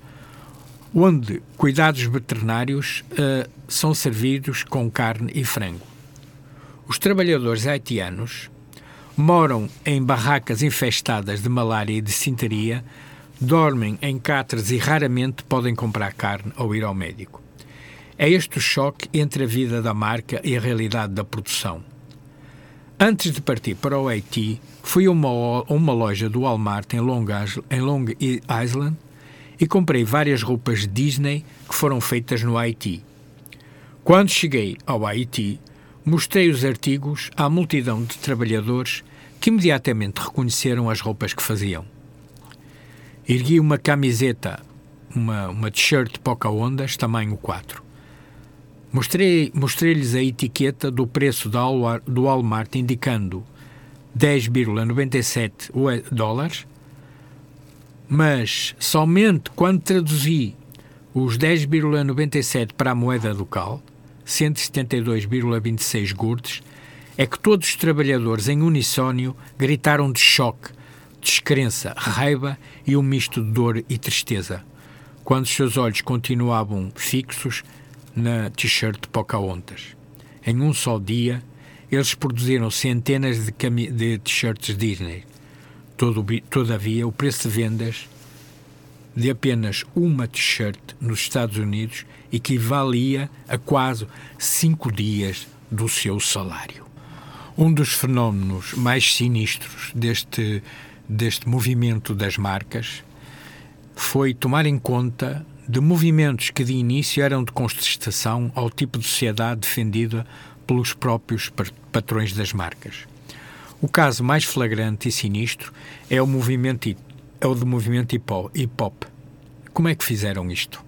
onde cuidados veterinários uh, são servidos com carne e frango. Os trabalhadores haitianos moram em barracas infestadas de malária e de cintaria, dormem em catres e raramente podem comprar carne ou ir ao médico. É este o choque entre a vida da marca e a realidade da produção. Antes de partir para o Haiti, fui a uma, uma loja do Walmart em Long, em Long Island e comprei várias roupas Disney que foram feitas no Haiti. Quando cheguei ao Haiti, mostrei os artigos à multidão de trabalhadores que imediatamente reconheceram as roupas que faziam. Ergui uma camiseta, uma, uma t-shirt Pocahontas, tamanho 4. Mostrei-lhes mostrei a etiqueta do preço do Walmart indicando 10,97 dólares, mas somente quando traduzi os 10,97 para a moeda local, 172,26 gurdes, é que todos os trabalhadores em unisónio gritaram de choque, descrença, raiva e um misto de dor e tristeza, quando seus olhos continuavam fixos na t-shirt Pocahontas. Em um só dia, eles produziram centenas de, t-shirts Disney. Todo, todavia, o preço de vendas de apenas uma t-shirt nos Estados Unidos equivalia a quase cinco dias do seu salário. Um dos fenómenos mais sinistros deste, deste movimento das marcas foi tomar em conta de movimentos que de início eram de contestação ao tipo de sociedade defendida pelos próprios patrões das marcas. O caso mais flagrante e sinistro é o movimento é o do movimento hip hop. Como é que fizeram isto?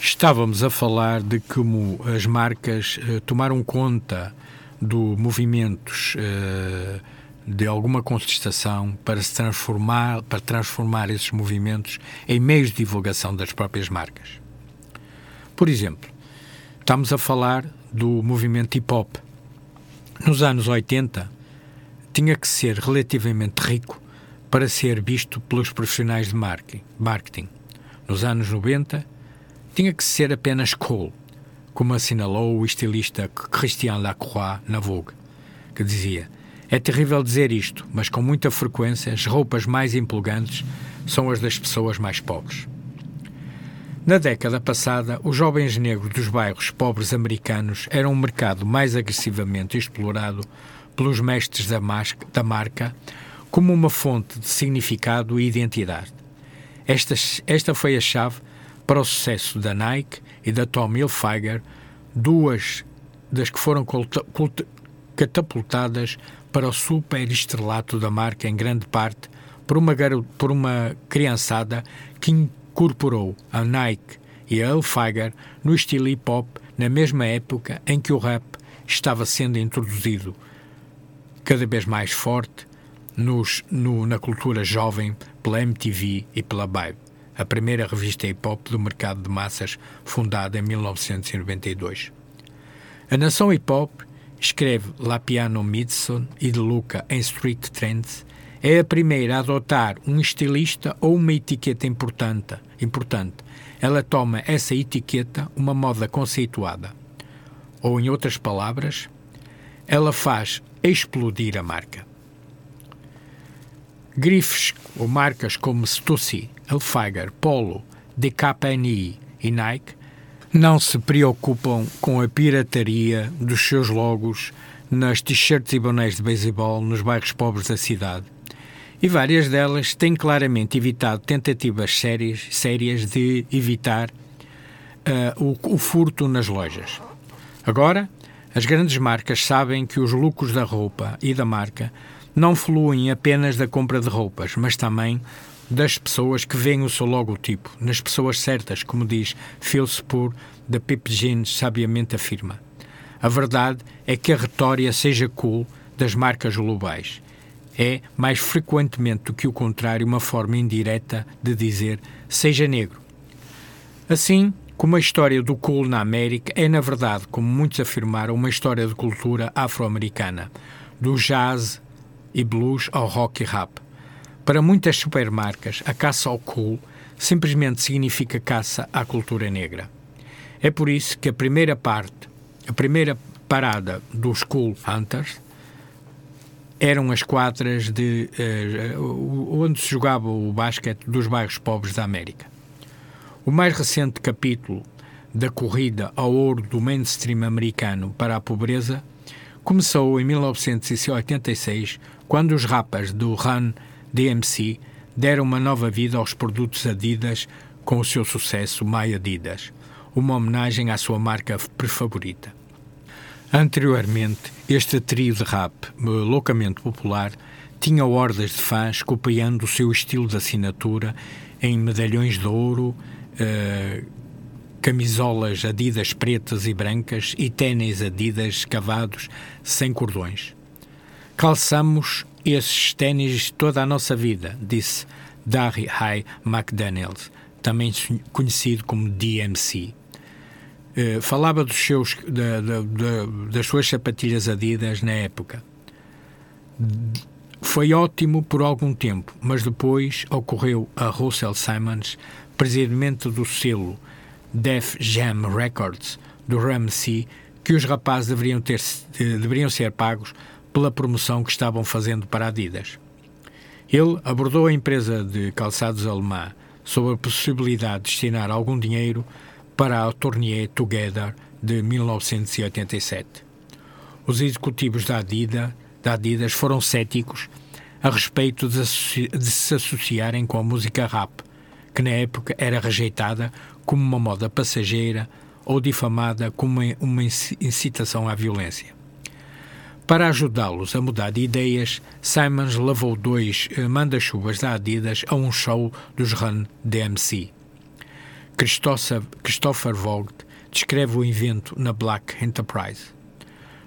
Estávamos a falar de como as marcas uh, tomaram conta do movimentos uh, de alguma contestação para se transformar, para transformar esses movimentos em meios de divulgação das próprias marcas. Por exemplo, estamos a falar do movimento hip hop. Nos anos 80, tinha que ser relativamente rico para ser visto pelos profissionais de marketing. Nos anos 90, tinha que ser apenas cool, como assinalou o estilista Christian Lacroix na Vogue, que dizia é terrível dizer isto, mas com muita frequência as roupas mais empolgantes são as das pessoas mais pobres. Na década passada, os jovens negros dos bairros pobres americanos eram um mercado mais agressivamente explorado pelos mestres da, da marca como uma fonte de significado e identidade. Esta, esta foi a chave para o sucesso da Nike e da Tommy Hilfiger, duas das que foram catapultadas para o superestrelato da marca em grande parte por uma, por uma criançada que incorporou a Nike e a Hilfiger no estilo hip-hop na mesma época em que o rap estava sendo introduzido cada vez mais forte nos, no, na cultura jovem pela MTV e pela Vibe, a primeira revista hip-hop do mercado de massas fundada em 1992. A nação hip-hop escreve La Piano Midson e De Luca em Street Trends, é a primeira a adotar um estilista ou uma etiqueta importante. importante. Ela toma essa etiqueta uma moda conceituada. Ou, em outras palavras, ela faz explodir a marca. Grifes ou marcas como Stussy, Elfiger, Polo, DKNI e Nike não se preocupam com a pirataria dos seus logos nas t-shirts e bonés de beisebol nos bairros pobres da cidade. E várias delas têm claramente evitado tentativas sérias, sérias de evitar uh, o, o furto nas lojas. Agora, as grandes marcas sabem que os lucros da roupa e da marca não fluem apenas da compra de roupas, mas também das pessoas que veem o seu logotipo, nas pessoas certas, como diz Phil Spur, da Pip Jeans sabiamente afirma. A verdade é que a retória seja cool das marcas globais. É, mais frequentemente do que o contrário, uma forma indireta de dizer seja negro. Assim, como a história do cool na América é, na verdade, como muitos afirmaram, uma história de cultura afro-americana, do jazz e blues ao rock e rap. Para muitas supermarcas, a caça ao cool simplesmente significa caça à cultura negra. É por isso que a primeira parte, a primeira parada dos Cool Hunters eram as quadras de uh, onde se jogava o basquete dos bairros pobres da América. O mais recente capítulo da corrida ao ouro do mainstream americano para a pobreza começou em 1986, quando os rapas do Run DMC deram uma nova vida aos produtos Adidas com o seu sucesso My Adidas, uma homenagem à sua marca prefavorita. Anteriormente, este trio de rap, loucamente popular, tinha hordas de fãs copiando o seu estilo de assinatura em medalhões de ouro, eh, camisolas Adidas pretas e brancas e ténis Adidas cavados sem cordões. Calçamos esses ténis toda a nossa vida, disse Darry High McDaniels, também conhecido como DMC. Uh, falava dos seus, da, da, da, das suas sapatilhas Adidas na época. Foi ótimo por algum tempo, mas depois ocorreu a Russell Simons, presidente do selo Def Jam Records do Ramsey, que os rapazes deveriam, ter, deveriam ser pagos pela promoção que estavam fazendo para Adidas. Ele abordou a empresa de calçados alemã sobre a possibilidade de destinar algum dinheiro para a Tournée Together de 1987. Os executivos da Adidas, da Adidas foram céticos a respeito de, de se associarem com a música rap, que na época era rejeitada como uma moda passageira ou difamada como uma incitação à violência. Para ajudá-los a mudar de ideias, Simons levou dois eh, manda-chuvas da Adidas a um show dos Run DMC. Christopher Vogt descreve o evento na Black Enterprise.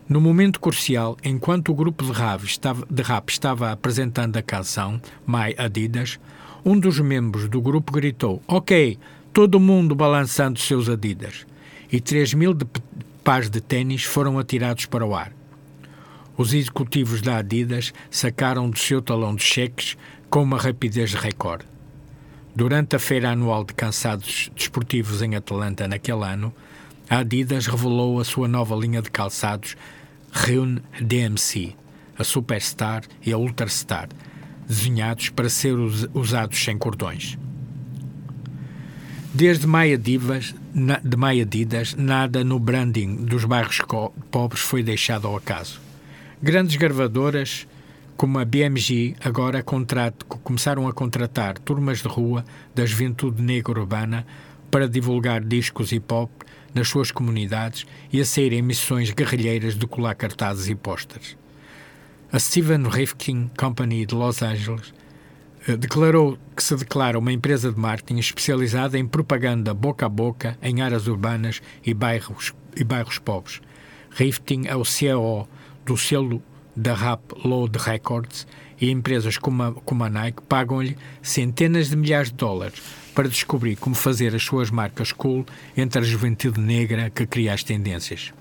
No momento crucial, enquanto o grupo de rap, estava, de rap estava apresentando a canção My Adidas, um dos membros do grupo gritou: Ok, todo mundo balançando seus Adidas. E 3 mil de pares de tênis foram atirados para o ar. Os executivos da Adidas sacaram do seu talão de cheques com uma rapidez recorde. Durante a feira anual de cansados desportivos em Atlanta naquele ano, a Adidas revelou a sua nova linha de calçados Rune DMC, a Superstar e a Ultrastar, desenhados para ser usados sem cordões. Desde Maia Divas, de Maia Adidas, nada no branding dos bairros pobres foi deixado ao acaso. Grandes gravadoras como a BMG agora começaram a contratar turmas de rua da juventude negra urbana para divulgar discos hip hop nas suas comunidades e a saírem missões guerrilheiras de colar cartazes e pósteres. A Steven Rifkin Company de Los Angeles eh, declarou que se declara uma empresa de marketing especializada em propaganda boca a boca em áreas urbanas e bairros, e bairros pobres. Rifkin é o CEO do selo da Rap Load Records e empresas como a, como a Nike pagam-lhe centenas de milhares de dólares para descobrir como fazer as suas marcas cool entre a juventude negra que cria as tendências.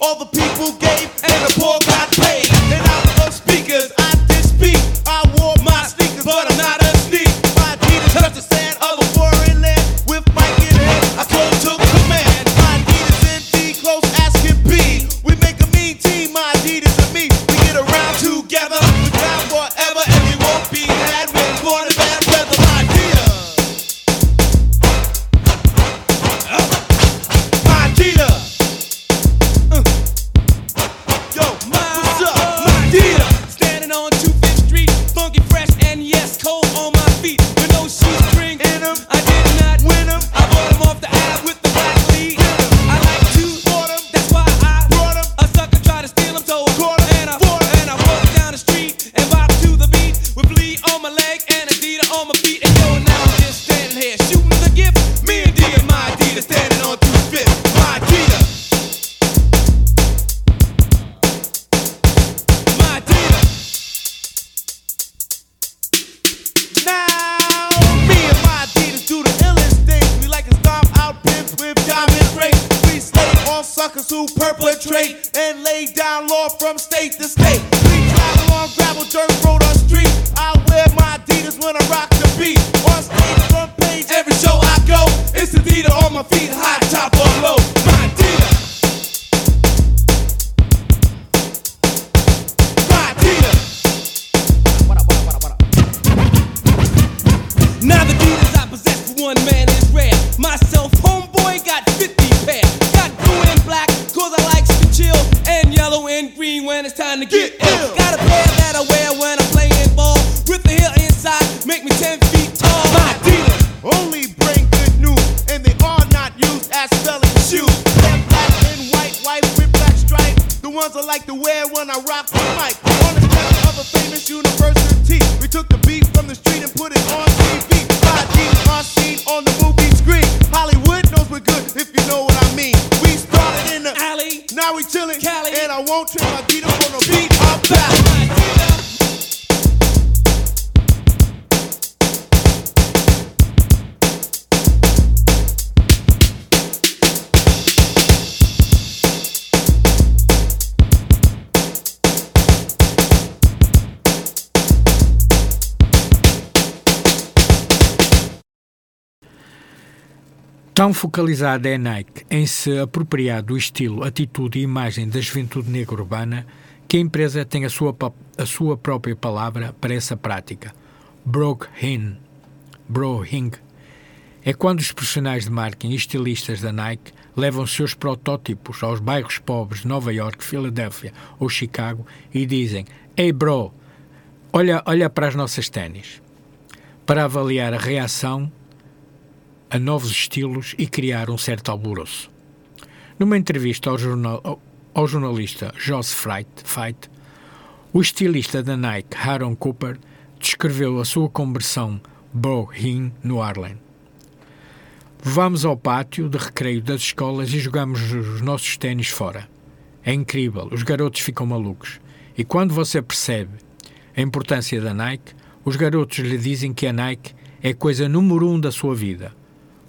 All the people gave and the poor got paid. And out of speakers, I go. It's Adidas on my feet, high top or low. Tão focalizada é a Nike em se apropriar do estilo, atitude e imagem da juventude negra urbana que a empresa tem a sua, a sua própria palavra para essa prática. Brohin. Brohing. É quando os profissionais de marketing e estilistas da Nike levam seus protótipos aos bairros pobres de Nova York, Filadélfia ou Chicago e dizem: Ei bro, olha, olha para as nossas ténis. Para avaliar a reação a novos estilos e criar um certo alvoroço. Numa entrevista ao, jornal- ao- jornalista Joss Fight, o estilista da Nike, Aaron Cooper, descreveu a sua conversão bohin no Harlem. Vamos ao pátio de recreio das escolas e jogamos os nossos ténis fora. É incrível, os garotos ficam malucos. E quando você percebe a importância da Nike, os garotos lhe dizem que a Nike é a coisa número um da sua vida.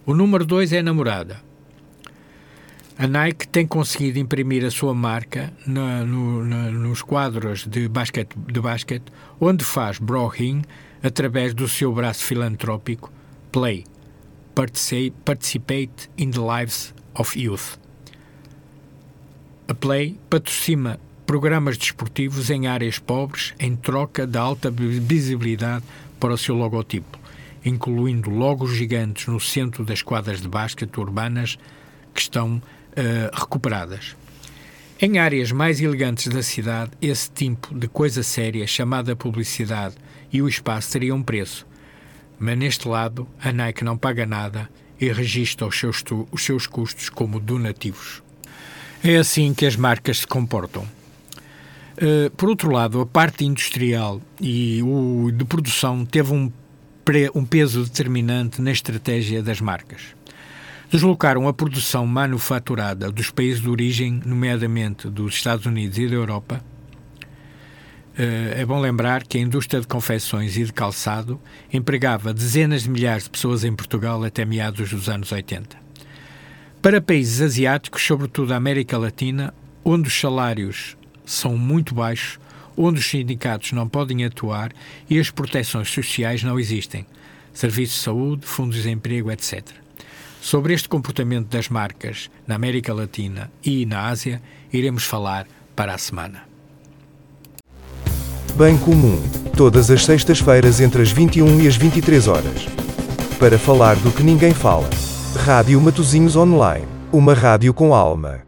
O número dois é a namorada. A Nike tem conseguido imprimir a sua marca na- no- na- nos quadros de basquete, de basquete, onde faz brohin através do seu braço filantrópico Play, Partici- Participate in the Lives of Youth. A Play patrocina programas desportivos em áreas pobres em troca da alta visibilidade para o seu logotipo, incluindo logos gigantes no centro das quadras de basquete urbanas que estão eh, recuperadas. Em áreas mais elegantes da cidade, esse tipo de coisa séria, chamada publicidade e o espaço teria um preço. Mas neste lado, a Nike não paga nada e registra os seus, os seus custos como donativos. É assim que as marcas se comportam. Uh, por outro lado, a parte industrial e o de produção teve um, um peso determinante na estratégia das marcas. Deslocaram a produção manufaturada dos países de origem, nomeadamente dos Estados Unidos e da Europa. Uh, é bom lembrar que a indústria de confecções e de calçado empregava dezenas de milhares de pessoas em Portugal até meados dos anos 80. Para países asiáticos, sobretudo a América Latina, onde os salários são muito baixos, onde os sindicatos não podem atuar e as proteções sociais não existem, serviços de saúde, fundos de desemprego, etc. Sobre este comportamento das marcas na América Latina e na Ásia, iremos falar para a semana. Bem comum. Todas as sextas-feiras entre as 21 e as 23 horas. Para falar do que ninguém fala. Rádio Matozinhos Online. Uma rádio com alma.